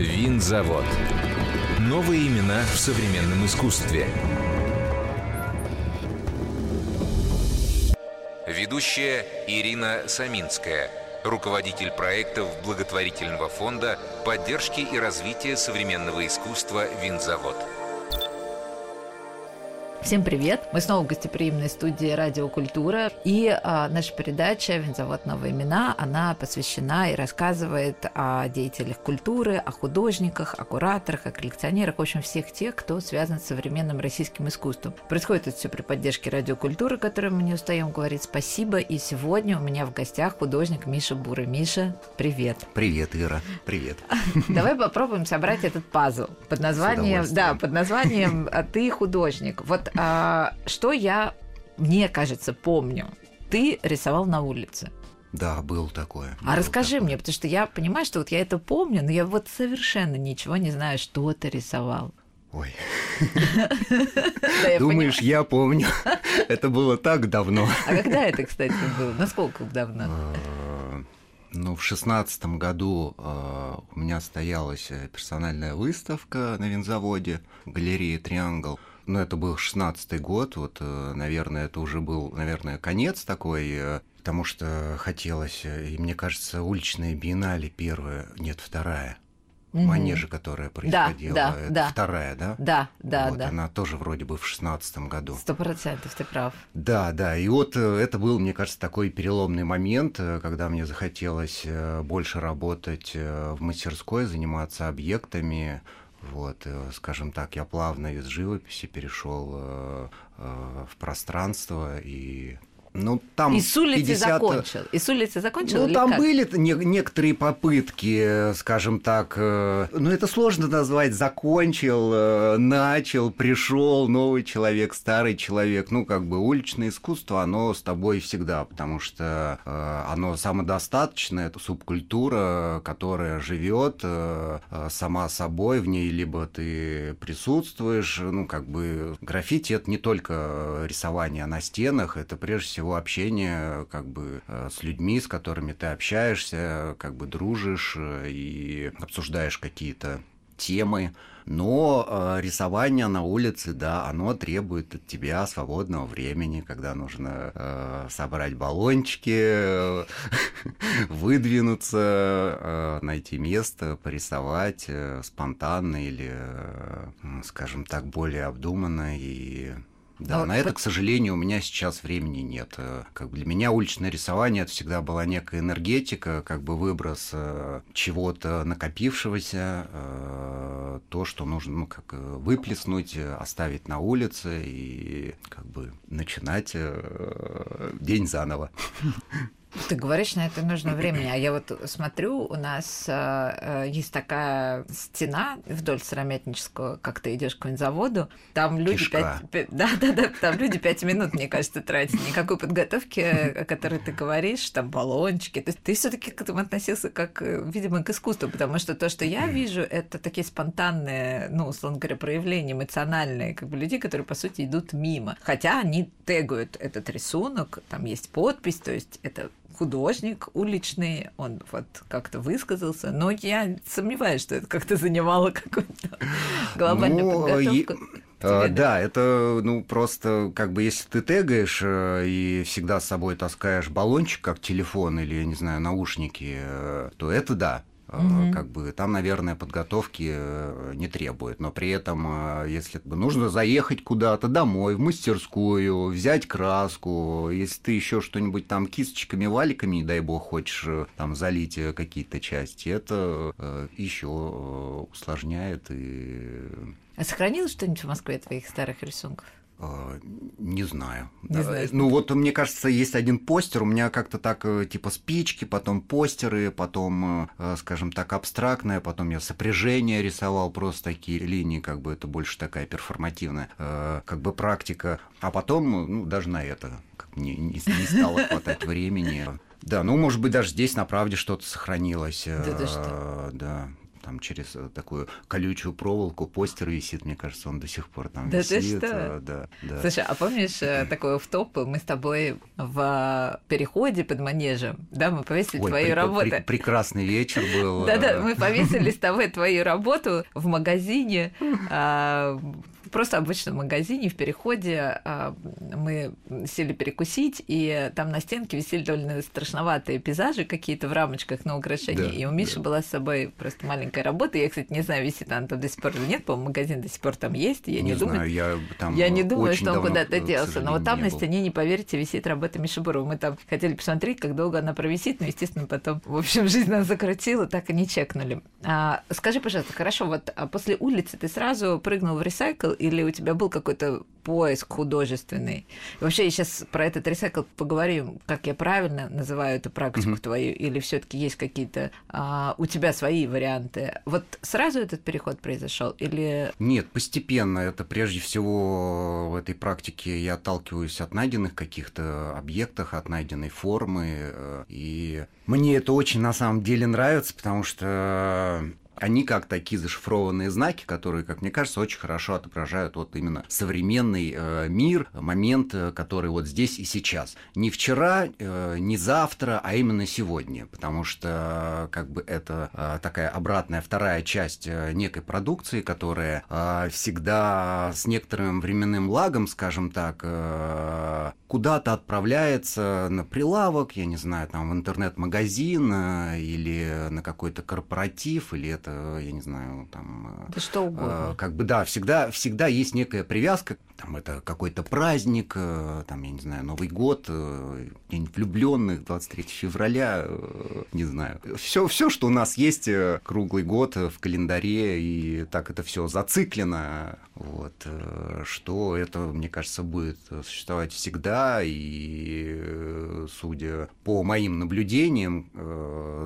Винзавод. Новые имена в современном искусстве. Ведущая Ирина Саминская, руководитель проектов благотворительного фонда поддержки и развития современного искусства «Винзавод». Всем привет! Мы снова в гостеприимной студии «Радио Культура». И а, наша передача «Винзавод. Новые имена», она посвящена и рассказывает о деятелях культуры, о художниках, о кураторах, о коллекционерах, в общем, всех тех, кто связан с современным российским искусством. Происходит это все при поддержке «Радио Культуры», которой мы не устаем говорить спасибо. И сегодня у меня в гостях художник Миша Бура. Миша, привет! Привет, Ира, привет. Давай попробуем собрать этот пазл под названием, да, под названием «Ты художник». Вот а, что я, мне кажется, помню. Ты рисовал на улице. Да, был такое. А был расскажи такое. мне, потому что я понимаю, что вот я это помню, но я вот совершенно ничего не знаю, что ты рисовал. Ой. Думаешь, я помню. Это было так давно. А когда это, кстати, было? Насколько давно? А, ну, в шестнадцатом году э, у меня стоялась персональная выставка на винзаводе галереи «Триангл». Ну, это был шестнадцатый год, вот, э, наверное, это уже был, наверное, конец такой, э, потому что хотелось, э, и мне кажется, уличная биеннале первая, нет, вторая, угу. манеже, которая происходила, да, да, это да. вторая, да? Да, да, вот, да. Она тоже вроде бы в шестнадцатом году. Сто процентов, ты прав. Да, да, и вот это был, мне кажется, такой переломный момент, когда мне захотелось больше работать в мастерской, заниматься объектами, вот, э, скажем так, я плавно из живописи перешел э, э, в пространство и ну, там и с улицы 50... закончил. И с улицы закончил. Ну, там как? были не, некоторые попытки, скажем так. Э, ну, это сложно назвать. Закончил, э, начал, пришел новый человек, старый человек. Ну, как бы уличное искусство, оно с тобой всегда, потому что э, оно самодостаточное, это субкультура, которая живет сама собой, в ней либо ты присутствуешь. Ну, как бы граффити это не только рисование на стенах, это прежде всего всего общение как бы э, с людьми, с которыми ты общаешься, как бы дружишь э, и обсуждаешь какие-то темы. Но э, рисование на улице, да, оно требует от тебя свободного времени, когда нужно э, собрать баллончики, выдвинуться, э, найти место, порисовать э, спонтанно или, э, скажем так, более обдуманно и да, Но на это, к сожалению, у меня сейчас времени нет. Э, как бы для меня уличное рисование это всегда была некая энергетика, как бы выброс э, чего-то накопившегося, э, то, что нужно, ну, как выплеснуть, оставить на улице и как бы начинать день заново. Ты говоришь, на это нужно времени. А я вот смотрю, у нас э, э есть такая стена вдоль Сыромятнического, как ты идешь к винзаводу. Там люди пять, да, да, да, там люди пять минут, мне кажется, тратят. Никакой подготовки, о которой ты говоришь, там баллончики. То есть ты все-таки к этому относился как, э, видимо, к искусству, потому что то, что я вижу, это такие спонтанные, ну, условно говоря, проявления эмоциональные, как бы людей, которые, по сути, идут мимо. Хотя они тегают этот рисунок, там есть подпись, то есть это художник уличный, он вот как-то высказался, но я сомневаюсь, что это как-то занимало какую-то глобальную ну, подготовку. И... Uh, да, это, ну, просто, как бы, если ты тегаешь э, и всегда с собой таскаешь баллончик, как телефон или, я не знаю, наушники, э, то это да. Угу. Как бы там, наверное, подготовки э, не требует. Но при этом, э, если нужно заехать куда-то домой, в мастерскую, взять краску, если ты еще что-нибудь там кисточками, валиками, не дай бог, хочешь там залить какие-то части, это еще усложняет и. А сохранилось что-нибудь в Москве твоих старых рисунков? А, не знаю. Не знаю. Ну вот мне кажется, есть один постер, у меня как-то так э, типа спички, потом постеры, потом, э, скажем так, абстрактное, потом я сопряжение рисовал, просто такие линии, как бы это больше такая перформативная э, как бы практика. А потом, ну даже на это не, не, не стало хватать времени. Да, ну может быть даже здесь на правде что-то сохранилось. Да, да, что? Да там через такую колючую проволоку постер висит, мне кажется, он до сих пор там да висит. Ты что? Да, да. Слушай, а помнишь такой в топ мы с тобой в переходе под манежем, да, мы повесили Ой, твою при, работу. При, прекрасный вечер был. Да-да, мы повесили с тобой твою работу в магазине а, просто обычном магазине в переходе а, мы сели перекусить, и там на стенке висели довольно страшноватые пейзажи какие-то в рамочках на украшения. Да, и у Миши да. была с собой просто маленькая работа. Я, кстати, не знаю, висит она там до сих пор или нет, по-моему, магазин до сих пор там есть. Я не, не знаю, думаю, я, там я не думаю, что он куда-то делся. Но вот там на стене, не поверите, висит работа Миши Бурова. Мы там хотели посмотреть, как долго она провисит, но, естественно, потом, в общем, жизнь нас закрутила, так и не чекнули. А, скажи, пожалуйста, хорошо, вот а после улицы ты сразу прыгнул в ресайкл или у тебя был какой-то поиск художественный. Вообще, я сейчас про этот ресайкл поговорим, как я правильно называю эту практику mm-hmm. твою, или все-таки есть какие-то а, у тебя свои варианты. Вот сразу этот переход произошел или нет, постепенно. Это прежде всего в этой практике я отталкиваюсь от найденных каких-то объектов, от найденной формы, и мне это очень на самом деле нравится, потому что они как такие зашифрованные знаки, которые, как мне кажется, очень хорошо отображают вот именно современный э, мир, момент, э, который вот здесь и сейчас. Не вчера, э, не завтра, а именно сегодня, потому что как бы это э, такая обратная вторая часть э, некой продукции, которая э, всегда с некоторым временным лагом, скажем так, э, куда-то отправляется на прилавок, я не знаю, там в интернет-магазин э, или на какой-то корпоратив, или это я не знаю, там... Да что угодно. Э, как бы, да, всегда, всегда есть некая привязка, там, это какой-то праздник, э, там, я не знаю, Новый год, э, день влюбленных, 23 февраля, не знаю. Все, все, что у нас есть круглый год в календаре, и так это все зациклено, вот, что это, мне кажется, будет существовать всегда, и судя по моим наблюдениям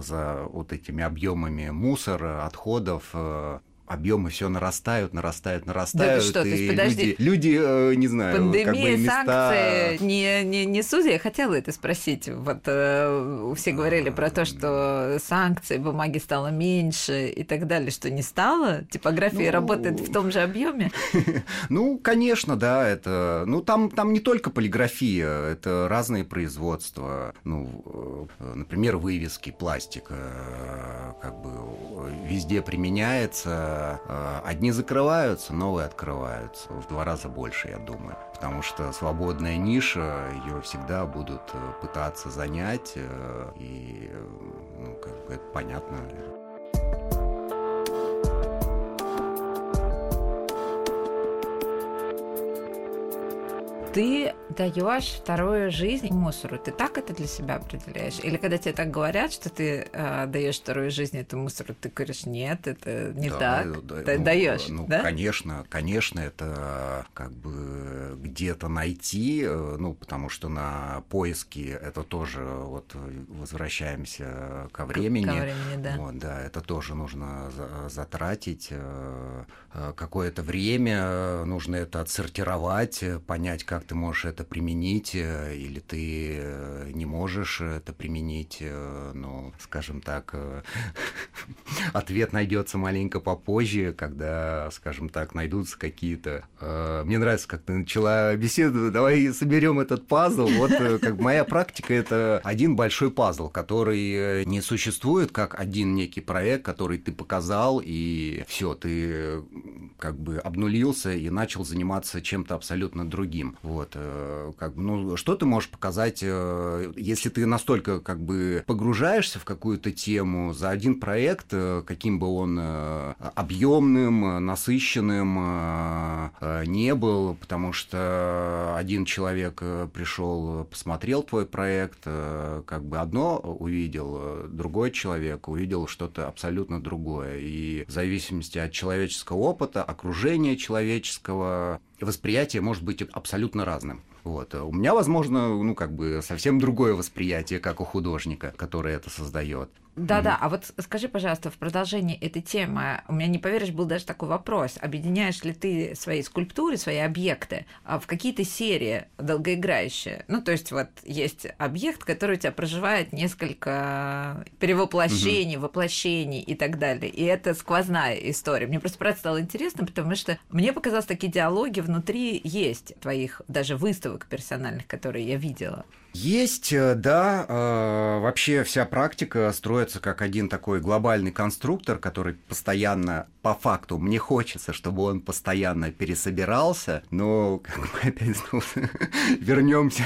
за вот этими объемами мусора, отходов э, объемы все нарастают, нарастают, нарастают. Да, что, и то есть, подожди. Люди, люди э, не знаю, Пандемия, как бы места... санкции, не, не, не судьи. Я хотела это спросить. Вот э, все говорили про то, что санкции, бумаги стало меньше и так далее, что не стало. Типография ну... работает в том же объеме. Ну, конечно, да, это... Ну, там, там не только полиграфия, это разные производства. Ну, э, например, вывески, пластик, э, как бы везде применяется Э, одни закрываются, новые открываются. В два раза больше, я думаю. Потому что свободная ниша, ее всегда будут э, пытаться занять, э, и ну, как бы это понятно. Ты даешь вторую жизнь мусору. Ты так это для себя определяешь? Или когда тебе так говорят, что ты э, даешь вторую жизнь этому мусору, ты говоришь, нет, это не да, так. Да, ты ну, даешь, ну, да? конечно, конечно, это как бы где-то найти, э, ну, потому что на поиски это тоже вот возвращаемся ко времени. Ко времени, да. Вот, да, это тоже нужно затратить э, э, какое-то время, нужно это отсортировать, понять, как ты можешь это применить, или ты не можешь это применить, ну, скажем так, ответ найдется маленько попозже, когда, скажем так, найдутся какие-то... Мне нравится, как ты начала беседу, давай соберем этот пазл. Вот как моя практика — это один большой пазл, который не существует как один некий проект, который ты показал, и все, ты как бы обнулился и начал заниматься чем-то абсолютно другим. Вот, э, как ну, что ты можешь показать, э, если ты настолько как бы погружаешься в какую-то тему за один проект, э, каким бы он объемным, насыщенным не был, потому что один человек пришел, посмотрел твой проект, как бы одно увидел, другой человек увидел что-то абсолютно другое. И в зависимости от человеческого опыта, окружения человеческого, восприятие может быть абсолютно разным. Вот. У меня, возможно, ну, как бы совсем другое восприятие, как у художника, который это создает. Да-да, а вот скажи, пожалуйста, в продолжении этой темы, у меня, не поверишь, был даже такой вопрос. Объединяешь ли ты свои скульптуры, свои объекты а, в какие-то серии долгоиграющие? Ну, то есть вот есть объект, который у тебя проживает несколько перевоплощений, mm-hmm. воплощений и так далее. И это сквозная история. Мне просто правда стало интересно, потому что мне показалось, такие диалоги внутри есть твоих даже выставок персональных, которые я видела. Есть, э, да. Э, вообще вся практика строится как один такой глобальный конструктор, который постоянно, по факту, мне хочется, чтобы он постоянно пересобирался, но как мы опять вернемся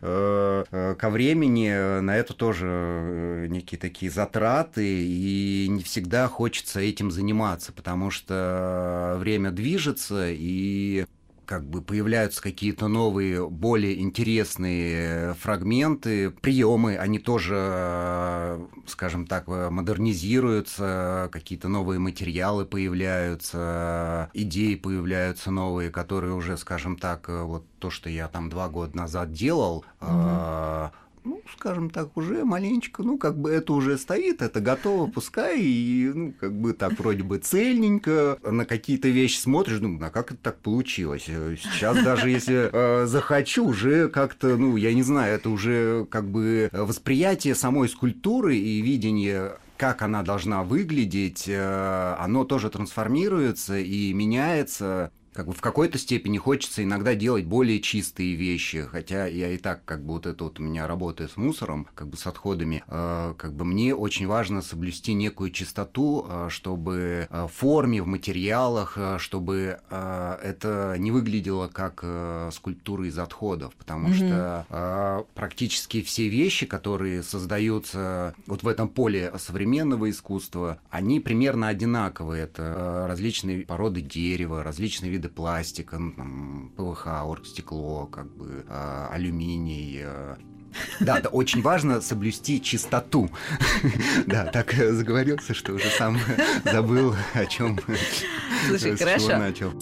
э, ко времени, на это тоже некие такие затраты, и не всегда хочется этим заниматься, потому что время движется, и как бы появляются какие-то новые, более интересные фрагменты, приемы, они тоже, скажем так, модернизируются, какие-то новые материалы появляются, идеи появляются новые, которые уже, скажем так, вот то, что я там два года назад делал, угу ну, скажем так, уже маленечко, ну, как бы это уже стоит, это готово, пускай, и, ну, как бы так вроде бы цельненько, на какие-то вещи смотришь, ну, а как это так получилось? Сейчас даже если э, захочу, уже как-то, ну, я не знаю, это уже как бы восприятие самой скульптуры и видение как она должна выглядеть, э, оно тоже трансформируется и меняется как бы в какой-то степени хочется иногда делать более чистые вещи, хотя я и так как бы вот это вот у меня работает с мусором, как бы с отходами, э, как бы мне очень важно соблюсти некую чистоту, э, чтобы э, в форме, в материалах, э, чтобы э, это не выглядело как э, скульптура из отходов, потому mm-hmm. что э, практически все вещи, которые создаются вот в этом поле современного искусства, они примерно одинаковые. Это э, различные породы дерева, различные виды виды пластика, ну, там, ПВХ, оргстекло, как бы э, алюминий, э, да, да, очень важно соблюсти чистоту. Да, так заговорился, что уже сам забыл, о чем. Слушай, хорошо.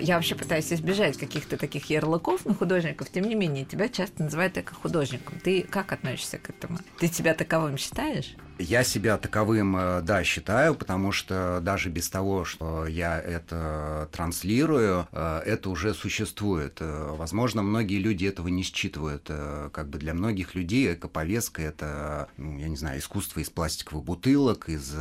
Я вообще пытаюсь избежать каких-то таких ярлыков на художников, тем не менее, тебя часто называют как художником. Ты как относишься к этому? Ты себя таковым считаешь? Я себя таковым, э, да, считаю, потому что даже без того, что я это транслирую, э, это уже существует. Э, возможно, многие люди этого не считывают. Как бы для многих людей эко-повестка — это, ну, я не знаю, искусство из пластиковых бутылок, из...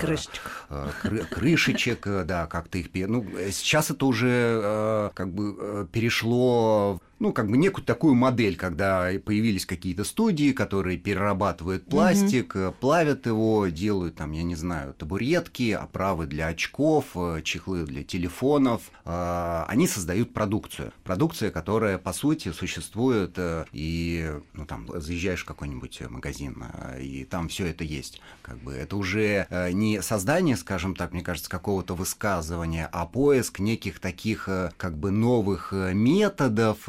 Крышечек. Кры крышечек, да, как-то их... Ну, сейчас это уже как бы перешло ну, как бы некую такую модель, когда появились какие-то студии, которые перерабатывают пластик, mm-hmm. плавят его, делают там, я не знаю, табуретки, оправы для очков, э, чехлы для телефонов. Э, они создают продукцию. Продукция, которая, по сути, существует, и, ну, там, заезжаешь в какой-нибудь магазин, и там все это есть. Как бы это уже не создание, скажем так, мне кажется, какого-то высказывания, а поиск неких таких, как бы, новых методов,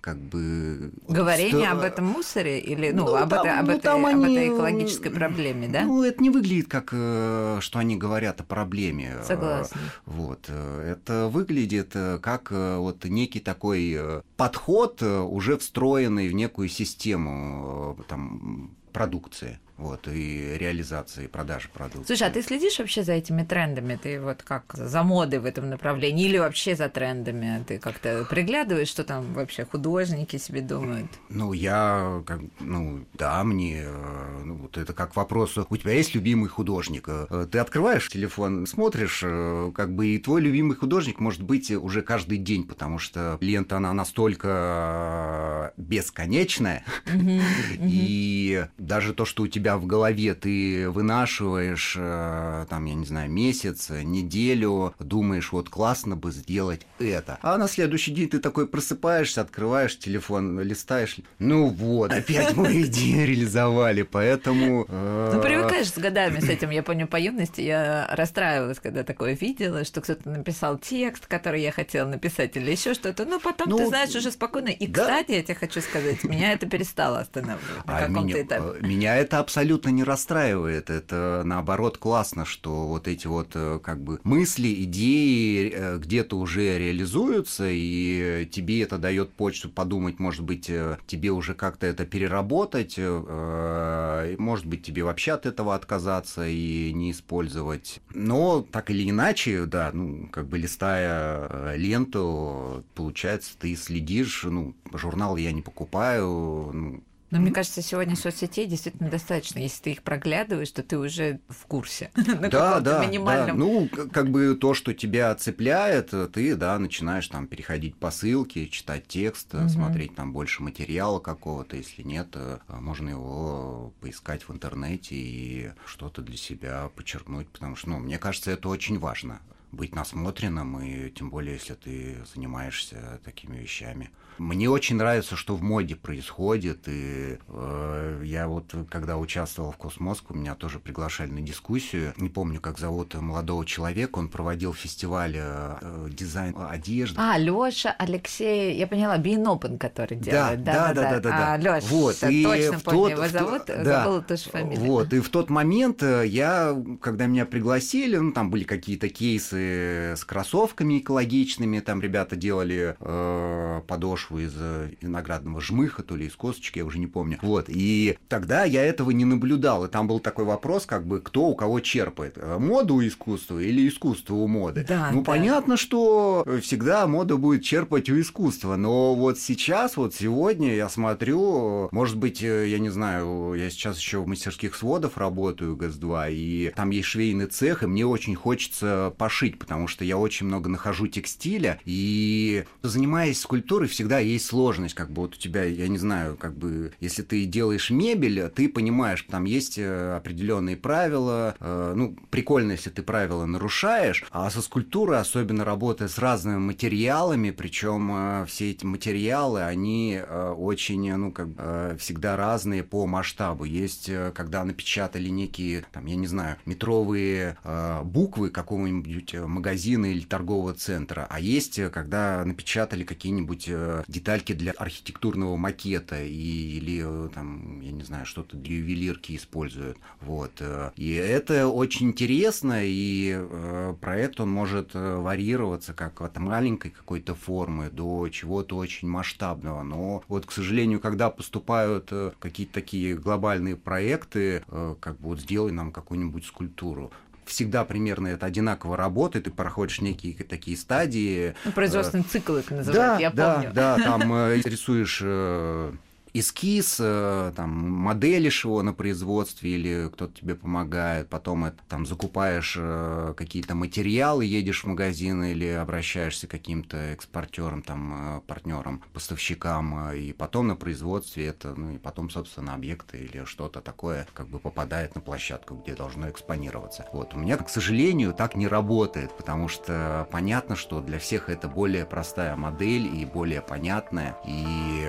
как бы... Говорение об этом мусоре или ну, ну об, там, это, об, ну, этой, там об этой экологической проблеме, да? Ну, это не выглядит как, э, что они говорят о проблеме. Согласна. Вот. Это выглядит э, как э, вот некий такой подход, уже встроенный в некую систему там, продукции вот, и реализации, продажи продуктов. Слушай, а ты следишь вообще за этими трендами? Ты вот как за модой в этом направлении или вообще за трендами? Ты как-то приглядываешь, что там вообще художники себе думают? Ну, я, как, ну, да, мне, э, ну, вот это как вопрос, у тебя есть любимый художник? Э, ты открываешь телефон, смотришь, э, как бы и твой любимый художник может быть уже каждый день, потому что лента, она настолько бесконечная, и даже то, что у тебя себя в голове ты вынашиваешь, э, там, я не знаю, месяц, неделю, думаешь, вот классно бы сделать это. А на следующий день ты такой просыпаешься, открываешь телефон, листаешь, ну вот, опять мы идею реализовали, поэтому... Э, ну, привыкаешь с годами с этим, я помню, по юности я расстраивалась, когда такое видела, что кто-то написал текст, который я хотела написать, или еще что-то, но потом, ну, ты знаешь, уже спокойно. И, да. кстати, я тебе хочу сказать, меня это перестало останавливать на а каком-то этапе. Э, меня это абсолютно не расстраивает. Это наоборот классно, что вот эти вот э, как бы мысли, идеи э, где-то уже реализуются, и тебе это дает почту подумать, может быть, тебе уже как-то это переработать, может быть, тебе вообще от этого отказаться и не использовать. Но так или иначе, да, ну, как бы листая ленту, получается, ты следишь, ну, журнал я не покупаю, ну, но мне кажется, сегодня соцсетей действительно достаточно. Если ты их проглядываешь, то ты уже в курсе. Да, да, да. Ну, как бы то, что тебя цепляет, ты, да, начинаешь там переходить по ссылке, читать текст, угу. смотреть там больше материала какого-то. Если нет, э, можно его поискать в интернете и что-то для себя подчеркнуть, потому что, ну, мне кажется, это очень важно быть насмотренным, и тем более, если ты занимаешься такими вещами. Мне очень нравится, что в моде происходит, и э, я вот, когда участвовал в Cosmoscow, меня тоже приглашали на дискуссию. Не помню, как зовут молодого человека, он проводил фестиваль э, дизайн одежды. А, Лёша, Алексей, я поняла, Be In Open, который делает. Да, да, да, да, да. да, А, Лёша, вот, и точно помню тот, его зовут, да, забыла тоже фамилию. Вот, и в тот момент э, я, когда меня пригласили, ну, там были какие-то кейсы с кроссовками экологичными, там ребята делали э, подошву подошву из э, виноградного жмыха, то ли из косточки, я уже не помню. Вот, и тогда я этого не наблюдал, и там был такой вопрос, как бы, кто у кого черпает, э, моду у искусства или искусство у моды? Да, ну, да. понятно, что всегда мода будет черпать у искусства, но вот сейчас, вот сегодня я смотрю, может быть, э, я не знаю, я сейчас еще в мастерских сводов работаю, ГАЗ-2, и там есть швейный цех, и мне очень хочется пошить, потому что я очень много нахожу текстиля, и занимаясь скульптурой, всегда есть сложность, как бы вот у тебя, я не знаю, как бы, если ты делаешь мебель, ты понимаешь, там есть э, определенные правила, э, ну, прикольно, если ты правила нарушаешь, а со скульптурой, особенно работая с разными материалами, причем э, все эти материалы, они очень, ну, как бы, всегда разные по масштабу. Есть, когда напечатали некие, там, я не знаю, метровые буквы какого-нибудь магазина или торгового центра, а есть, когда напечатали какие-нибудь детальки для архитектурного макета и, или э, там, я не знаю, что-то для ювелирки используют. Вот. Э. И это очень интересно, и э, проект, он может варьироваться как от маленькой какой-то формы до чего-то очень масштабного. Но вот, к сожалению, когда поступают какие-то такие глобальные проекты, как бы вот сделай нам какую-нибудь скульптуру, всегда примерно это одинаково работает, ты проходишь некие такие стадии. Ну, производственный цикл их называют, да, я да, помню. Да, там э, рисуешь э, эскиз, э, там, моделишь его на производстве или кто-то тебе помогает, потом это, там закупаешь э, какие-то материалы, едешь в магазин или обращаешься к каким-то экспортерам, там, э, партнерам, поставщикам, и потом на производстве это, ну и потом, собственно, объекты или что-то такое как бы попадает на площадку, где должно экспонироваться. Вот. У меня, к сожалению, так не работает, потому что понятно, что для всех это более простая модель и более понятная, и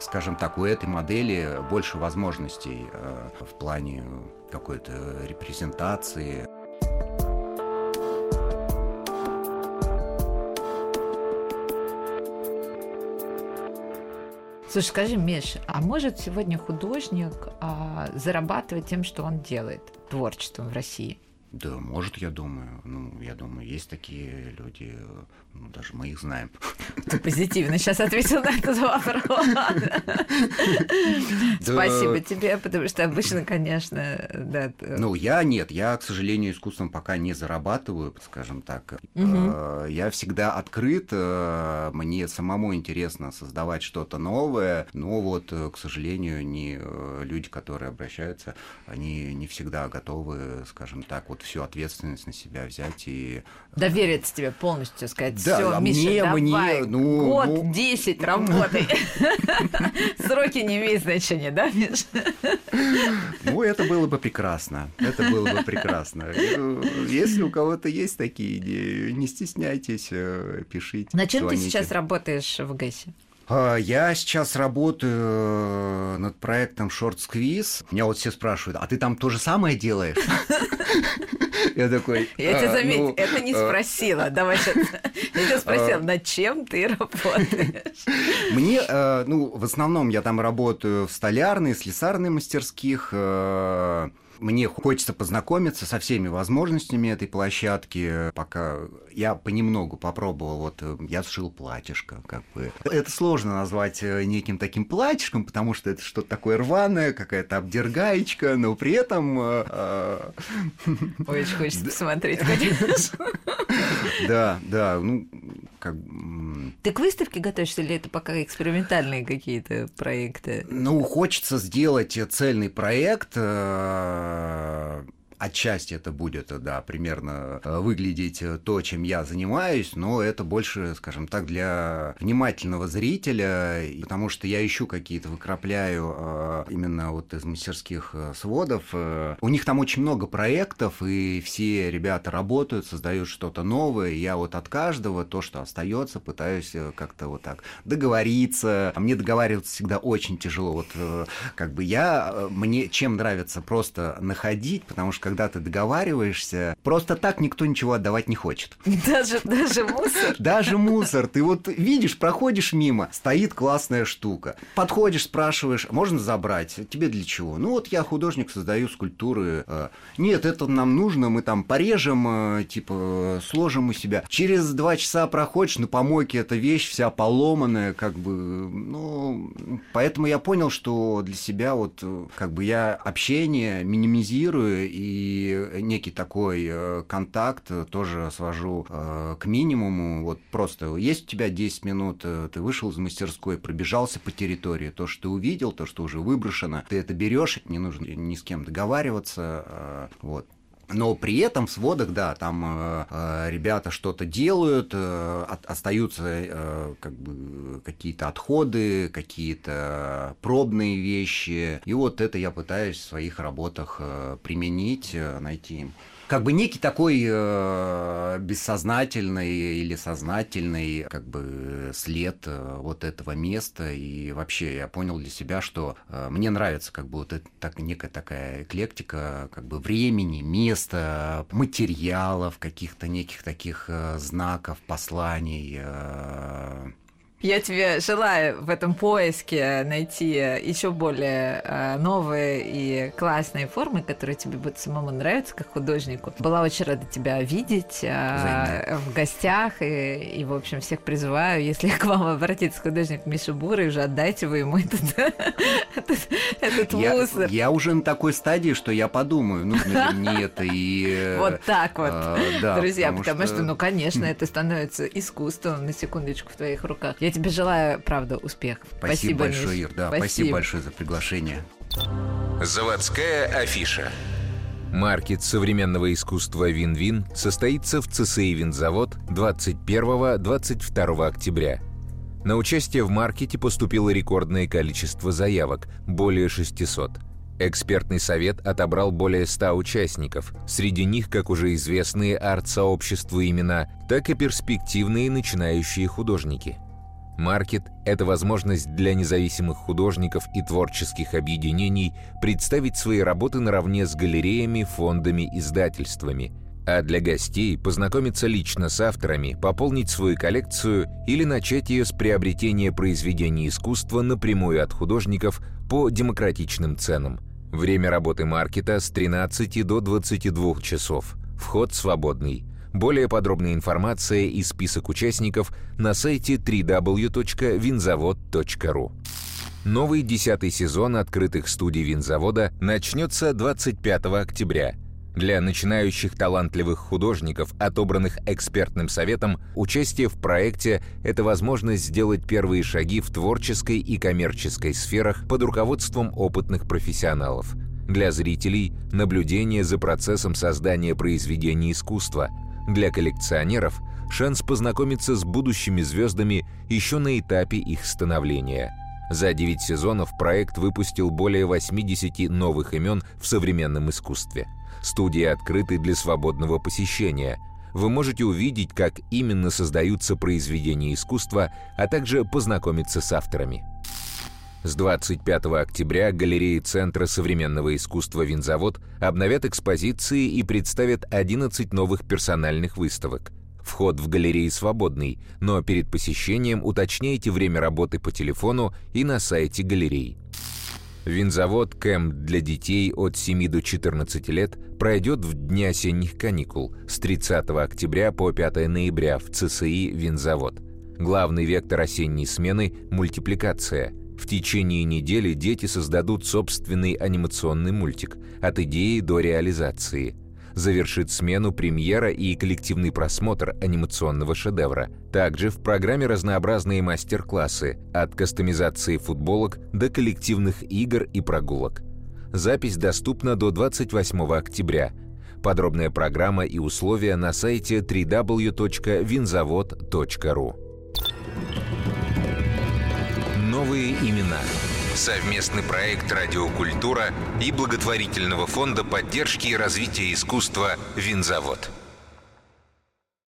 скажем так, у этой модели больше возможностей э, в плане какой-то репрезентации. Слушай, скажи, Миш, а может сегодня художник а, зарабатывать тем, что он делает, творчеством в России? Да, может, я думаю. Ну, я думаю, есть такие люди, ну, даже мы их знаем. Ты позитивно сейчас ответил на этот вопрос. Спасибо тебе, потому что обычно, конечно, да. Ну, я нет, я, к сожалению, искусством пока не зарабатываю, скажем так. Э, я всегда открыт, э, мне самому интересно создавать что-то новое, но вот, э, к сожалению, не люди, которые обращаются, они не всегда готовы, скажем так, вот всю ответственность на себя взять и... Довериться тебе полностью, сказать, да, все, а Миша, мне, давай, мне, ну, год, ну... 10 работай. Сроки не имеют значения, да, Миша? Ну, это было бы прекрасно. Это было бы прекрасно. Если у кого-то есть такие идеи, не стесняйтесь, э, пишите. На чем ты сейчас работаешь в ГЭСе? А, я сейчас работаю э, над проектом Short Squeeze. Меня вот все спрашивают, а ты там то же самое делаешь? Я такой... Я тебя заметил, ну, это не спросила. Давай сейчас. Я тебя спросила, над чем ты работаешь? Мне, ну, в основном я там работаю в столярной, слесарной мастерских, мне хочется познакомиться со всеми возможностями этой площадки, пока я понемногу попробовал, вот э, я сшил платьишко, как бы. Это сложно назвать э, неким таким платьишком, потому что это что-то такое рваное, какая-то обдергаечка, но при этом... Э, Очень хочется посмотреть, конечно. Да, да, ну, как... Ты к выставке готовишься или это пока экспериментальные какие-то проекты? Ну, хочется сделать цельный проект, отчасти это будет, да, примерно э, выглядеть э, то, чем я занимаюсь, но это больше, скажем так, для внимательного зрителя, потому что я ищу какие-то, выкрапляю э, именно вот из мастерских сводов. У них там очень много проектов, и все ребята работают, создают что-то новое. Я вот от каждого то, что остается, пытаюсь как-то вот так договориться. А мне договариваться всегда очень тяжело. Вот как бы я, мне чем нравится просто находить, потому что когда ты договариваешься, просто так никто ничего отдавать не хочет. Даже, даже мусор? Даже мусор. Ты вот видишь, проходишь мимо, стоит классная штука. Подходишь, спрашиваешь, можно забрать? Тебе для чего? Ну вот я художник, создаю скульптуры. Э, нет, это нам нужно, мы там порежем, э, типа, сложим у себя. Через два часа проходишь, на помойке эта вещь вся поломанная, как бы, ну, поэтому я понял, что для себя вот, э, как бы я общение минимизирую и и некий такой э, контакт тоже свожу э, к минимуму. Вот просто есть у тебя 10 минут, э, ты вышел из мастерской, пробежался по территории, то, что ты увидел, то, что уже выброшено, ты это берешь, не нужно ни с кем договариваться, вот. Но при этом в сводах, да, там э, э, ребята что-то делают, э, от, остаются э, как бы какие-то отходы, какие-то пробные вещи. И вот это я пытаюсь в своих работах э, применить, э, найти им как бы некий такой э, бессознательный или сознательный как бы след э, вот этого места. И вообще я понял для себя, что э, мне нравится как бы вот это, так, некая такая эклектика как бы времени, места, материалов, каких-то неких таких э, знаков, посланий. Э, я тебе желаю в этом поиске найти еще более э, новые и классные формы, которые тебе будут самому нравиться как художнику. Была очень рада тебя видеть э, в гостях и, и, в общем, всех призываю, если к вам обратится художник Миша Бурый, уже отдайте вы ему этот, этот, мусор. Я уже на такой стадии, что я подумаю, нужно ли мне это и... Э, вот так вот, друзья, потому что, ну, конечно, это становится искусством, на секундочку, в твоих руках. Я тебе желаю, правда, успехов. Спасибо, спасибо большое, Ир. Да, спасибо. спасибо большое за приглашение. Заводская афиша. Маркет современного искусства «Вин-Вин» состоится в ЦСИ «Винзавод» 21-22 октября. На участие в маркете поступило рекордное количество заявок – более 600. Экспертный совет отобрал более 100 участников. Среди них как уже известные арт-сообществу имена, так и перспективные начинающие художники – Маркет – это возможность для независимых художников и творческих объединений представить свои работы наравне с галереями, фондами, издательствами, а для гостей познакомиться лично с авторами, пополнить свою коллекцию или начать ее с приобретения произведений искусства напрямую от художников по демократичным ценам. Время работы маркета с 13 до 22 часов. Вход свободный. Более подробная информация и список участников на сайте www.винзавод.ру. Новый десятый сезон открытых студий винзавода начнется 25 октября. Для начинающих талантливых художников, отобранных экспертным советом, участие в проекте – это возможность сделать первые шаги в творческой и коммерческой сферах под руководством опытных профессионалов. Для зрителей – наблюдение за процессом создания произведений искусства – для коллекционеров шанс познакомиться с будущими звездами еще на этапе их становления. За 9 сезонов проект выпустил более 80 новых имен в современном искусстве. Студии открыты для свободного посещения. Вы можете увидеть, как именно создаются произведения искусства, а также познакомиться с авторами. С 25 октября галереи Центра современного искусства «Винзавод» обновят экспозиции и представят 11 новых персональных выставок. Вход в галереи свободный, но перед посещением уточняйте время работы по телефону и на сайте галерей. Винзавод «Кэмп» для детей от 7 до 14 лет пройдет в дни осенних каникул с 30 октября по 5 ноября в ЦСИ «Винзавод». Главный вектор осенней смены – мультипликация. В течение недели дети создадут собственный анимационный мультик от идеи до реализации – завершит смену премьера и коллективный просмотр анимационного шедевра. Также в программе разнообразные мастер-классы от кастомизации футболок до коллективных игр и прогулок. Запись доступна до 28 октября. Подробная программа и условия на сайте www.vinzavod.ru Новые имена – Совместный проект «Радиокультура» и благотворительного фонда поддержки и развития искусства «Винзавод».